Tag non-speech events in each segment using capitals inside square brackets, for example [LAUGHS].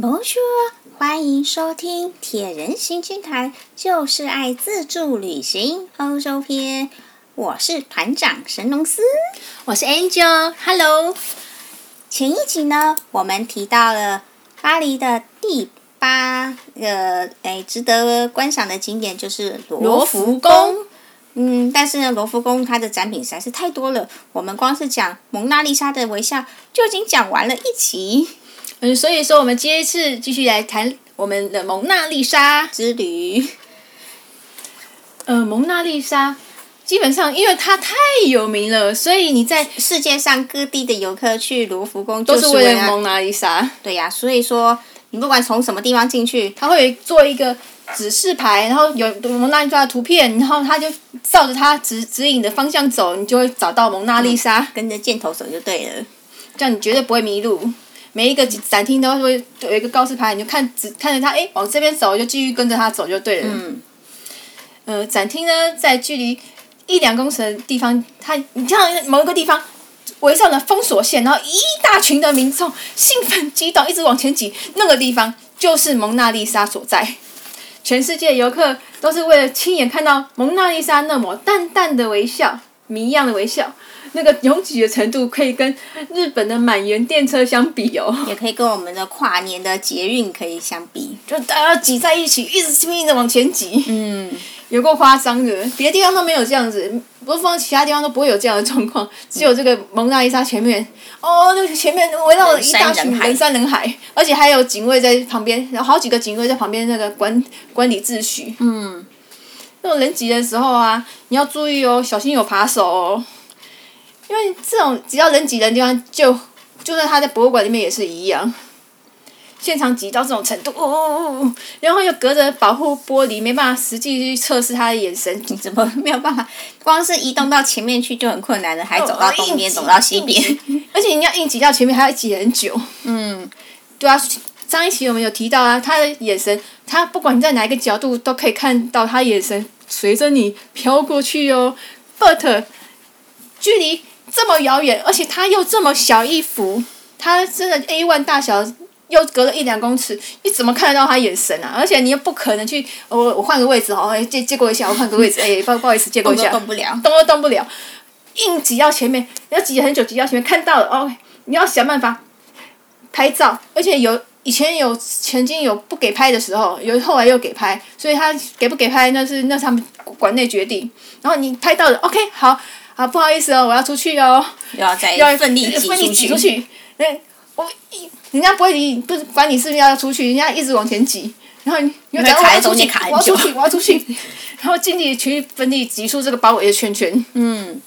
Bonjour，欢迎收听铁人行军团，就是爱自助旅行欧洲篇。我是团长神农司，我是 Angel，Hello。前一集呢，我们提到了巴黎的第八个诶值得观赏的景点就是罗浮宫。嗯，但是呢，罗浮宫它的展品实在是太多了，我们光是讲蒙娜丽莎的微笑就已经讲完了一期。嗯，所以说我们接一次继续来谈我们的蒙娜丽莎之旅。呃，蒙娜丽莎基本上因为它太有名了，所以你在世界上各地的游客去卢浮宫都是为了蒙娜丽莎。对呀，所以说你不管从什么地方进去，他会做一个。指示牌，然后有蒙娜丽莎的图片，然后他就照着他指指引的方向走，你就会找到蒙娜丽莎，跟着箭头走就对了，这样你绝对不会迷路。每一个展厅都会有一个告示牌，你就看只看着他，哎，往这边走就继续跟着他走就对了。嗯。呃，展厅呢，在距离一两公尺的地方，它你像某一个地方围上了封锁线，然后一大群的民众兴奋激动，一直往前挤，那个地方就是蒙娜丽莎所在。全世界游客都是为了亲眼看到蒙娜丽莎那抹淡淡的微笑，谜一样的微笑，那个拥挤的程度可以跟日本的满员电车相比哦，也可以跟我们的跨年的捷运可以相比，就大家挤在一起，一直拼命的往前挤。嗯。有够夸张的，别的地方都没有这样子，不是放其他地方都不会有这样的状况，只有这个蒙娜丽莎前面，哦，那个前面围绕了一大群人山人海，而且还有警卫在旁边，有好几个警卫在旁边那个管管理秩序。嗯，那种人挤的时候啊，你要注意哦，小心有扒手哦，因为这种只要人挤人地方，就就算他在博物馆里面也是一样。现场挤到这种程度，哦哦哦，然后又隔着保护玻璃，没办法实际去测试他的眼神，你怎么没有办法？光是移动到前面去就很困难了，还走到东边，哦、走到西边，[LAUGHS] 而且你要硬挤到前面，还要挤很久。嗯，对啊，上一期我们有提到啊，他的眼神，他不管你在哪一个角度都可以看到他眼神随着你飘过去哦。But 距离这么遥远，而且他又这么小一幅，他真的 A one 大小。又隔了一两公尺，你怎么看得到他眼神啊？而且你又不可能去，我我换个位置哦，借借过一下，我换个位置，[LAUGHS] 哎，不不好意思，借过一下，动都动不了，动都动不了，硬挤到前面，要挤很久，挤到前面看到了哦，你要想办法拍照，而且有以前有曾经有不给拍的时候，有后来又给拍，所以他给不给拍那是那是他们馆内决定。然后你拍到了，OK，好，好不好意思哦，我要出去哦，要再要奋力挤出去，出去，哎，我一。人家不会理，不是管你是不是要出去，人家一直往前挤，然后你又在卡在中间卡我要出去，我要出去，[LAUGHS] 然后尽力去奋力挤出这个包围的圈圈。嗯。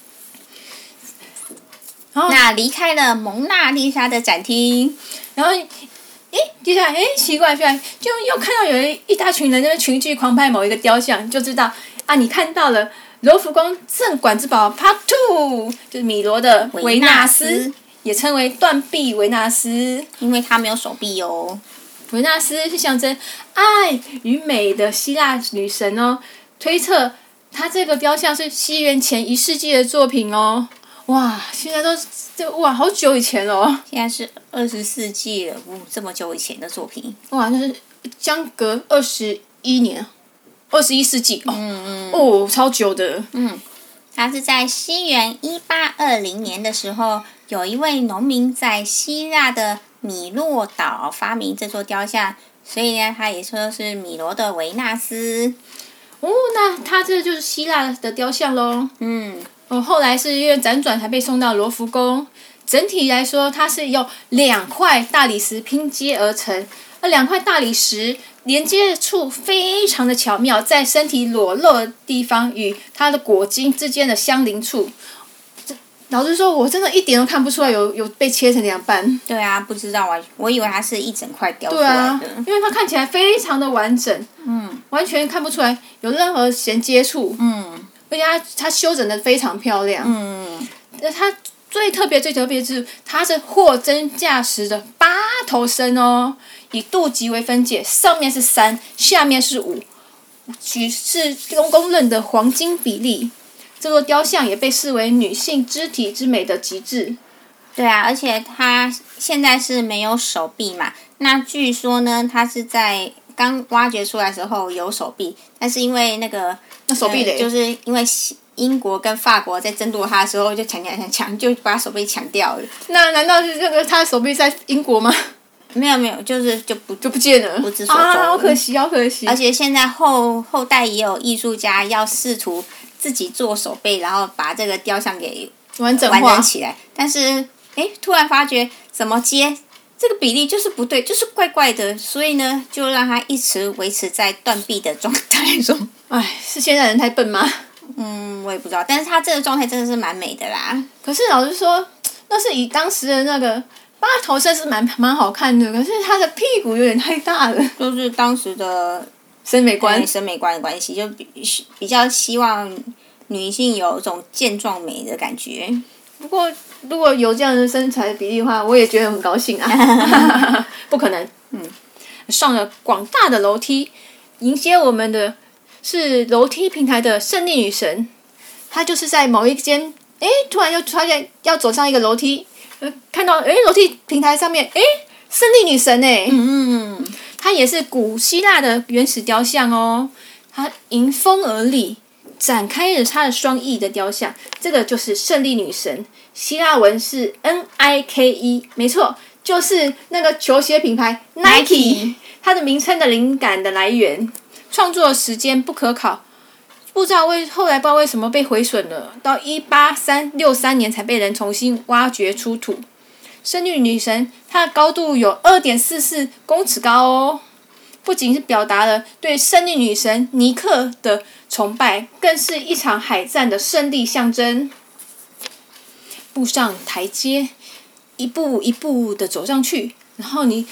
然后那离开了蒙娜丽莎的展厅，然后，诶，接下来，诶，奇怪，奇怪，就又看到有一一大群人在群聚狂拍某一个雕像，就知道啊，你看到了罗浮宫镇馆之宝 Part Two，就是米罗的维纳斯。也称为断臂维纳斯，因为他没有手臂哦。维纳斯是象征爱与美的希腊女神哦。推测他这个雕像是西元前一世纪的作品哦。哇，现在都这哇好久以前了哦。现在是二十世纪了，哦，这么久以前的作品。哇，那是相隔二十一年，二十一世纪哦。嗯嗯。哦，超久的。嗯。他是在西元一八二零年的时候。有一位农民在希腊的米洛岛发明这座雕像，所以呢，他也说是米罗的维纳斯。哦，那他这就是希腊的雕像喽。嗯。哦，后来是因为辗转才被送到罗浮宫。整体来说，它是由两块大理石拼接而成，而两块大理石连接处非常的巧妙，在身体裸露的地方与它的果茎之间的相邻处。老实说，我真的一点都看不出来有有被切成两半。对啊，不知道啊，我以为它是一整块雕出来的。对啊，因为它看起来非常的完整，嗯，完全看不出来有任何衔接处，嗯，而且它它修整的非常漂亮，嗯，那它最特别、最特别是它是货真价实的八头身哦，以肚脐为分界，上面是三，下面是五，举是公公认的黄金比例。这座雕像也被视为女性肢体之美的极致，对啊，而且它现在是没有手臂嘛？那据说呢，它是在刚挖掘出来的时候有手臂，但是因为那个那手臂就是因为英国跟法国在争夺它的时候就抢抢抢抢，就把手臂抢掉了。那难道是这个他的手臂在英国吗？没有没有，就是就不就不见了，不知所踪。啊，好可惜，好可惜。而且现在后后代也有艺术家要试图自己做手背，然后把这个雕像给完整完整起来。但是，哎，突然发觉怎么接这个比例就是不对，就是怪怪的，所以呢，就让它一直维持在断臂的状态中。[LAUGHS] 哎，是现在人太笨吗？嗯，我也不知道。但是他这个状态真的是蛮美的啦。可是老实说，那是以当时的那个。八头身是蛮蛮好看的，可是他的屁股有点太大了。就是当时的审美观，审美观的关系，就比比较希望女性有一种健壮美的感觉。不过如果有这样的身材比例的话，我也觉得很高兴啊。[LAUGHS] 不可能，嗯，上了广大的楼梯，迎接我们的是楼梯平台的胜利女神。她就是在某一间，哎，突然又发现要走上一个楼梯。看到诶，楼梯平台上面诶，胜利女神诶，嗯嗯，她也是古希腊的原始雕像哦，她迎风而立，展开了她的双翼的雕像，这个就是胜利女神，希腊文是 N I K E，没错，就是那个球鞋品牌 Nike，它的名称的灵感的来源，创作时间不可考。不知道为后来不知道为什么被毁损了，到一八三六三年才被人重新挖掘出土。胜利女神她的高度有二点四四公尺高哦，不仅是表达了对胜利女神尼克的崇拜，更是一场海战的胜利象征。步上台阶，一步一步的走上去，然后你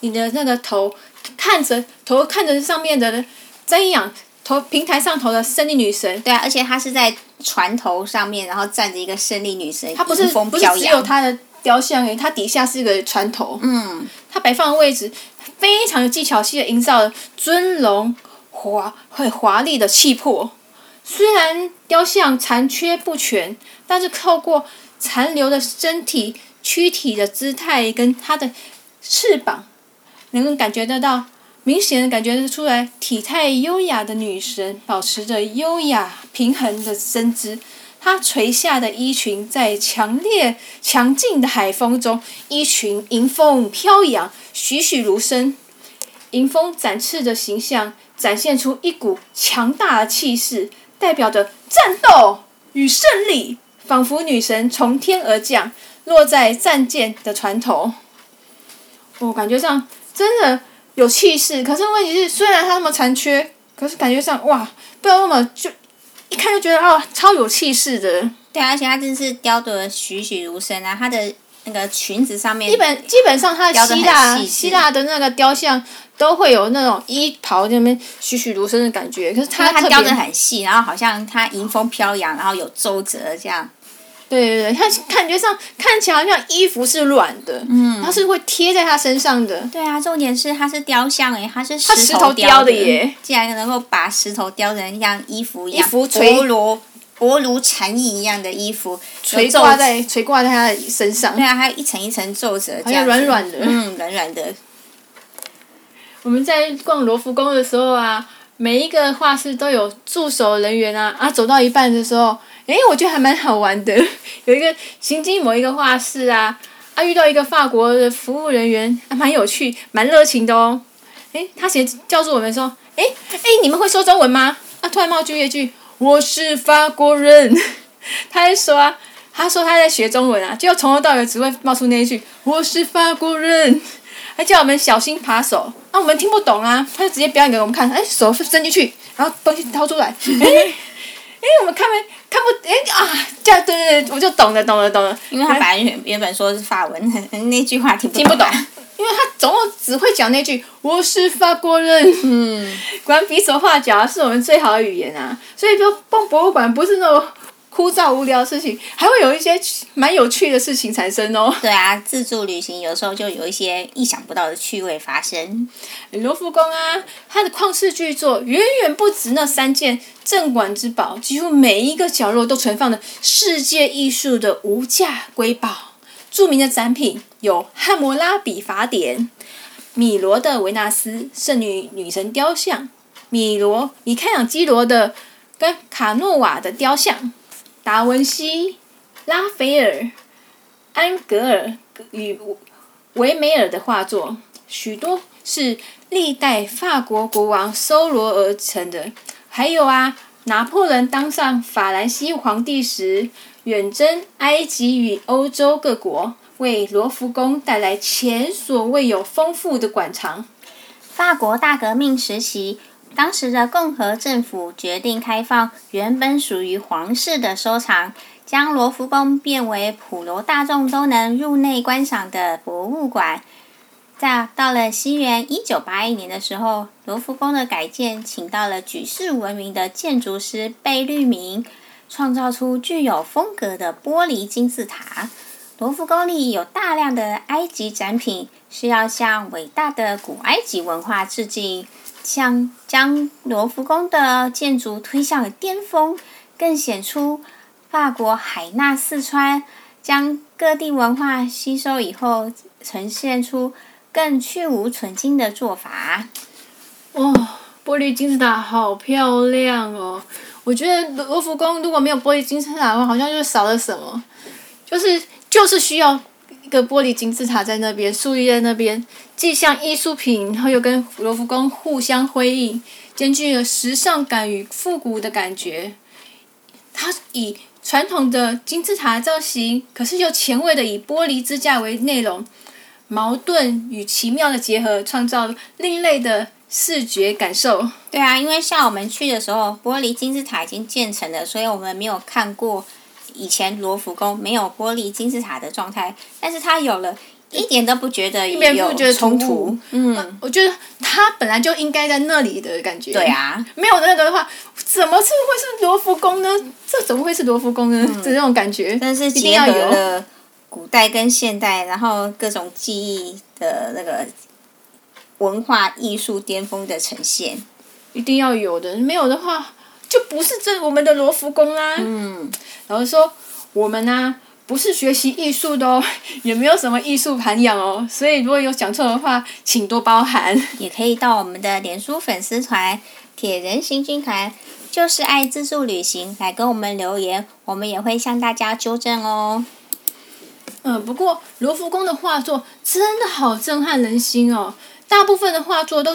你的那个头看着头看着上面的瞻仰。头平台上头的胜利女神，对啊，而且她是在船头上面，然后站着一个胜利女神，她不是不是只有她的雕像诶，她底下是一个船头，嗯，她摆放的位置非常有技巧性的营造了尊荣华很华丽的气魄。虽然雕像残缺不全，但是透过残留的身体躯体的姿态跟它的翅膀，能够感觉得到。明显感觉出来，体态优雅的女神保持着优雅平衡的身姿。她垂下的衣裙在强烈强劲的海风中，衣裙迎风飘扬，栩栩如生。迎风展翅的形象展现出一股强大的气势，代表着战斗与胜利，仿佛女神从天而降，落在战舰的船头。我感觉上真的。有气势，可是问题是，虽然它那么残缺，可是感觉上哇，不知道为什么就一看就觉得哦，超有气势的。对啊，而且它真是雕的栩栩如生啊！它的那个裙子上面，基本基本上它的希腊希腊的那个雕像都会有那种衣袍那边栩栩如生的感觉，可是它它雕的很细，然后好像它迎风飘扬，然后有皱褶这样。对对对，它感觉上看起来好像衣服是软的，嗯，它是会贴在他身上的。对啊，重点是它是雕像诶，它是石头雕的耶。竟然能够把石头雕成像衣服一样，薄如薄如蝉翼一样的衣服垂挂在垂挂在他的身上。对啊，还有一层一层皱褶，好像软软的，嗯，软软的。我们在逛罗浮宫的时候啊，每一个画室都有驻守人员啊，啊，走到一半的时候。诶，我觉得还蛮好玩的。[LAUGHS] 有一个行经某一个画室啊，啊，遇到一个法国的服务人员，还蛮有趣，蛮热情的哦。诶，他先叫住我们说：“诶，诶，你们会说中文吗？”啊，突然冒出一句：“我是法国人。” [LAUGHS] 他还说啊，他说他在学中文啊，结果从头到尾只会冒出那一句：“我是法国人。”还叫我们小心扒手。啊，我们听不懂啊，他就直接表演给我们看，诶，手伸进去，然后东西掏出来，[LAUGHS] 诶。哎，我们看没看不？哎啊，这样对对对，我就懂了，懂了，懂了。因为他本来原原本说是法文，那句话听不懂。听不懂，[LAUGHS] 因为他总共只会讲那句“我是法国人”。嗯，果然比手画脚是我们最好的语言啊！所以说逛博物馆不是那种。枯燥无聊的事情，还会有一些蛮有趣的事情产生哦。对啊，自助旅行有时候就有一些意想不到的趣味发生。罗浮宫啊，它的旷世巨作远远不止那三件镇馆之宝，几乎每一个角落都存放着世界艺术的无价瑰宝。著名的展品有汉谟拉比法典、米罗的维纳斯圣女女神雕像、米罗米开朗基罗的跟卡诺瓦的雕像、达文西、拉斐尔、安格尔与维梅尔的画作，许多是历代法国国王搜罗而成的。还有啊，拿破仑当上法兰西皇帝时，远征埃及与欧洲各国，为罗浮宫带来前所未有丰富的馆藏。法国大革命时期，当时的共和政府决定开放原本属于皇室的收藏，将罗浮宫变为普罗大众都能入内观赏的博物馆。在到了西元一九八一年的时候，罗浮宫的改建请到了举世闻名的建筑师贝聿铭，创造出具有风格的玻璃金字塔。罗浮宫里有大量的埃及展品，是要向伟大的古埃及文化致敬，像将罗浮宫的建筑推向了巅峰，更显出法国海纳四川，将各地文化吸收以后，呈现出。更去芜存菁的做法。哇、哦，玻璃金字塔好漂亮哦！我觉得罗浮宫如果没有玻璃金字塔的话，好像就少了什么。就是就是需要个玻璃金字塔在那边树立在那边，既像艺术品，然后又跟罗浮宫互相辉映，兼具了时尚感与复古的感觉。它以传统的金字塔造型，可是又前卫的以玻璃支架为内容。矛盾与奇妙的结合，创造另类的视觉感受。对啊，因为像我们去的时候，玻璃金字塔已经建成了，所以我们没有看过以前罗浮宫没有玻璃金字塔的状态。但是它有了，一点都不觉得有冲突。嗯，我觉得它本来就应该在那里的感觉。对啊，没有那个的话，怎么是会是罗浮宫呢？这怎么会是罗浮宫呢？嗯、这种感觉，但是结合了。古代跟现代，然后各种技艺的那个文化艺术巅峰的呈现，一定要有的，没有的话就不是这我们的罗浮宫啦。嗯，然后说我们呢、啊、不是学习艺术的哦，[LAUGHS] 也没有什么艺术涵养哦，所以如果有讲错的话，请多包涵。也可以到我们的脸书粉丝团“铁人行军团”，就是爱自助旅行，来跟我们留言，我们也会向大家纠正哦。嗯，不过罗浮宫的画作真的好震撼人心哦。大部分的画作都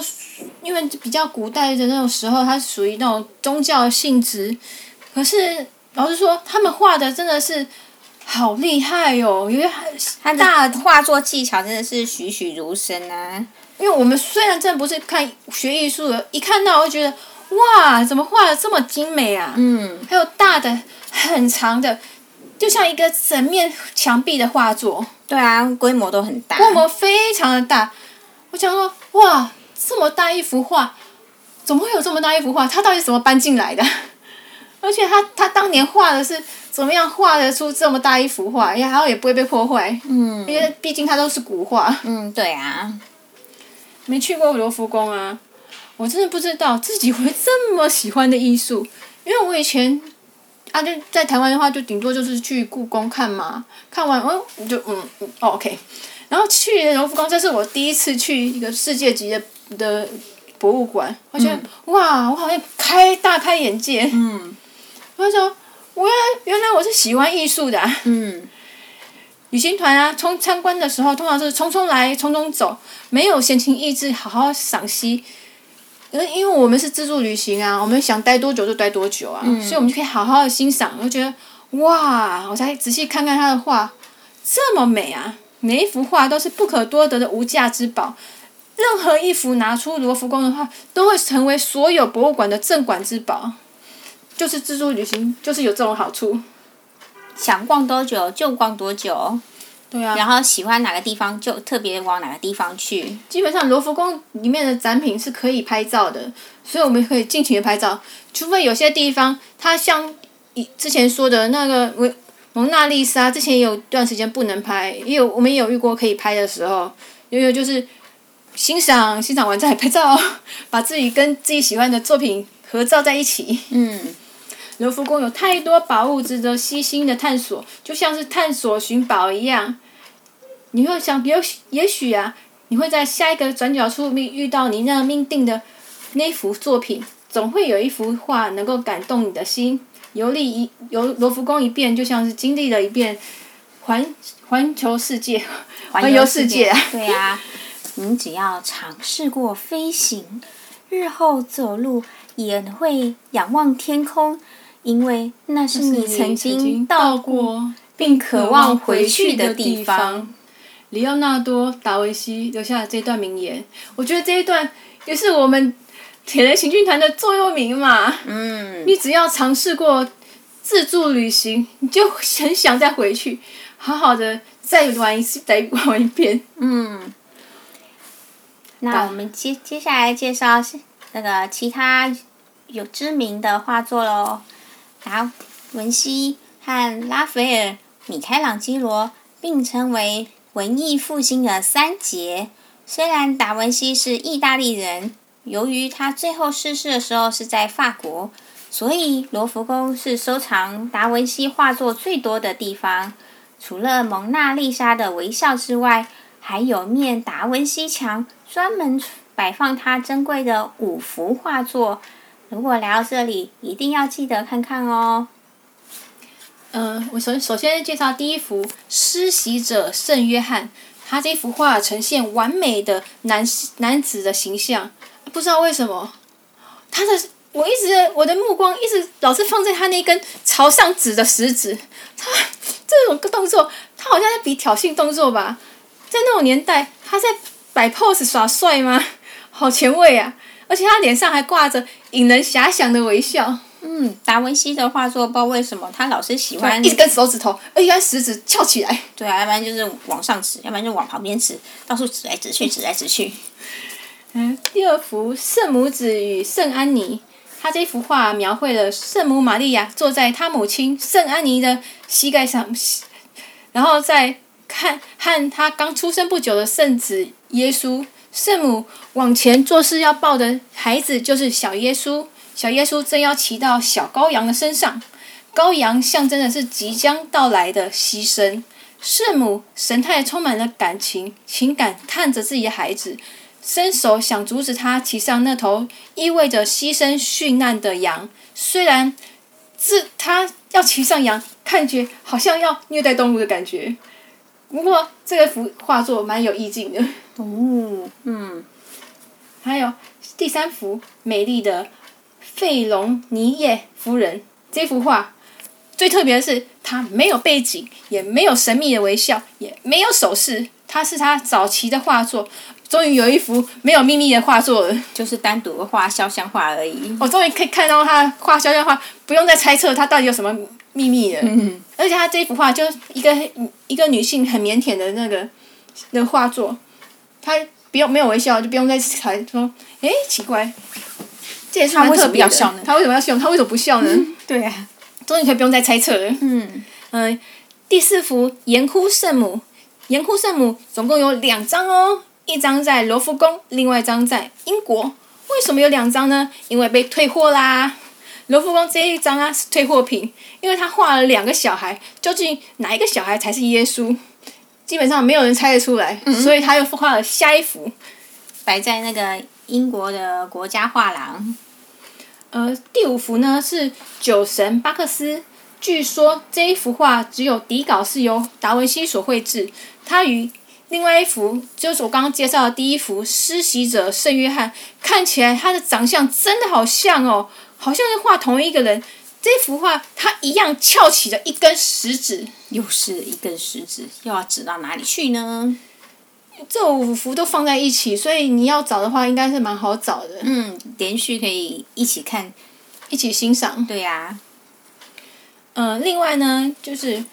因为比较古代的那种时候，它属于那种宗教性质。可是老实说，他们画的真的是好厉害哦，因为他大画作技巧真的是栩栩如生啊。因为我们虽然真的不是看学艺术的，一看到我就觉得哇，怎么画的这么精美啊？嗯，还有大的、很长的。就像一个整面墙壁的画作，对啊，规模都很大，规模非常的大。我想说，哇，这么大一幅画，怎么会有这么大一幅画？他到底怎么搬进来的？[LAUGHS] 而且他他当年画的是怎么样画得出这么大一幅画？然后也不会被破坏，嗯，因为毕竟它都是古画。嗯，对啊。没去过罗浮宫啊，我真的不知道自己会这么喜欢的艺术，因为我以前。啊，就在台湾的话，就顶多就是去故宫看嘛，看完哦，就嗯嗯、哦、OK，然后去荣福宫，这是我第一次去一个世界级的的博物馆，我觉得、嗯、哇，我好像开大开眼界。嗯，我就说，我原来原来我是喜欢艺术的、啊。嗯，旅行团啊，从参观的时候，通常是匆匆来，匆匆走，没有闲情逸致好好赏析。因为我们是自助旅行啊，我们想待多久就待多久啊，嗯、所以我们就可以好好的欣赏。我觉得，哇，我才仔细看看他的画，这么美啊！每一幅画都是不可多得的无价之宝，任何一幅拿出罗浮宫的话，都会成为所有博物馆的镇馆之宝。就是自助旅行，就是有这种好处，想逛多久就逛多久。对啊，然后喜欢哪个地方就特别往哪个地方去。基本上罗浮宫里面的展品是可以拍照的，所以我们可以尽情的拍照。除非有些地方，它像以之前说的那个蒙蒙娜丽莎，之前也有段时间不能拍，也有我们也有遇过可以拍的时候，因为就是欣赏欣赏完再拍照，把自己跟自己喜欢的作品合照在一起。嗯，罗浮宫有太多宝物值得细心的探索，就像是探索寻宝一样。你会想，也许也许啊，你会在下一个转角处遇遇到你那命定的那幅作品。总会有一幅画能够感动你的心。游历一游罗浮宫一遍，就像是经历了一遍环环球世界，环游世界啊！[LAUGHS] 对啊，你只要尝试过飞行，日后走路也会仰望天空，因为那是你曾经到过并渴望回去的地方。里奥纳多·达维西留下了这段名言，我觉得这一段也是我们。铁人行军团的座右铭嘛，嗯，你只要尝试过自助旅行，你就很想再回去，好好的再玩一次，再玩一遍。嗯，那我们接接下来介绍是那个其他有知名的画作喽，达文西和拉斐尔、米开朗基罗并称为文艺复兴的三杰。虽然达文西是意大利人。由于他最后逝世的时候是在法国，所以罗浮宫是收藏达文西画作最多的地方。除了蒙娜丽莎的微笑之外，还有面达文西墙，专门摆放他珍贵的五幅画作。如果来到这里，一定要记得看看哦。嗯、我首首先介绍第一幅施洗者圣约翰，他这幅画呈现完美的男男子的形象。不知道为什么，他的我一直我的目光一直老是放在他那根朝上指的食指，他这种动作，他好像在比挑衅动作吧？在那种年代，他在摆 pose 耍帅吗？好前卫啊！而且他脸上还挂着引人遐想的微笑。嗯，达文西的画作，不知道为什么他老是喜欢一根手指头，而且食指翘起来。对啊，要不然就是往上指，要不然就往旁边指，到处指来指去，指来指去。嗯，第二幅《圣母子与圣安妮》，他这幅画描绘了圣母玛利亚坐在他母亲圣安妮的膝盖上，然后再看和他刚出生不久的圣子耶稣，圣母往前做事要抱的孩子就是小耶稣，小耶稣正要骑到小羔羊的身上，羔羊象征的是即将到来的牺牲，圣母神态充满了感情情感，看着自己的孩子。伸手想阻止他骑上那头意味着牺牲殉难的羊，虽然是他要骑上羊，看觉好像要虐待动物的感觉。不过这个幅画作蛮有意境的。哦，嗯，还有第三幅美丽的费隆尼耶夫人，这幅画最特别的是，它没有背景，也没有神秘的微笑，也没有手势，它是他早期的画作。终于有一幅没有秘密的画作了，就是单独的画肖像画而已。我终于可以看到他画肖像画，不用再猜测他到底有什么秘密了。嗯、而且他这一幅画就一个一个女性很腼腆的那个的画作，他不用没有微笑，就不用再猜说，哎，奇怪，这也是蛮特别的。他为什么要笑？他为什么不笑呢？嗯、对啊，终于可以不用再猜测了。嗯嗯、呃，第四幅《盐窟圣母》，盐窟圣母总共有两张哦。一张在罗浮宫，另外一张在英国。为什么有两张呢？因为被退货啦。罗浮宫这一张啊是退货品，因为他画了两个小孩，究竟哪一个小孩才是耶稣？基本上没有人猜得出来，嗯、所以他又画了下一幅，摆在那个英国的国家画廊。呃，第五幅呢是酒神巴克斯。据说这一幅画只有底稿是由达文西所绘制，他与。另外一幅就是我刚刚介绍的第一幅施洗者圣约翰，看起来他的长相真的好像哦，好像是画同一个人。这幅画他一样翘起了一根食指，又是一根食指，又要指到哪里去呢？这五幅都放在一起，所以你要找的话，应该是蛮好找的。嗯，连续可以一起看，一起欣赏。对呀、啊。嗯、呃，另外呢，就是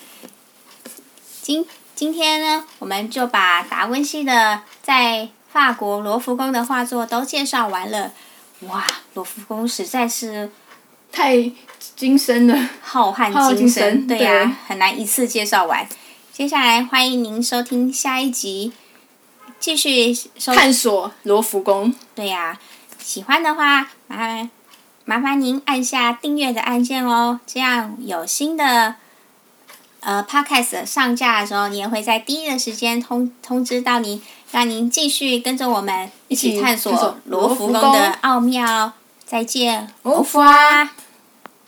今。今天呢，我们就把达文西的在法国罗浮宫的画作都介绍完了。哇，罗浮宫实在是太精深了，浩瀚精深，对呀、啊，很难一次介绍完。接下来欢迎您收听下一集，继续收探索罗浮宫。对呀、啊，喜欢的话麻烦麻烦您按下订阅的按键哦，这样有新的。呃 Podcast 上架的时候，你也会在第一的时间通通知到您，让您继续跟着我们一起探索罗浮宫的奥妙。再见，欧福啊。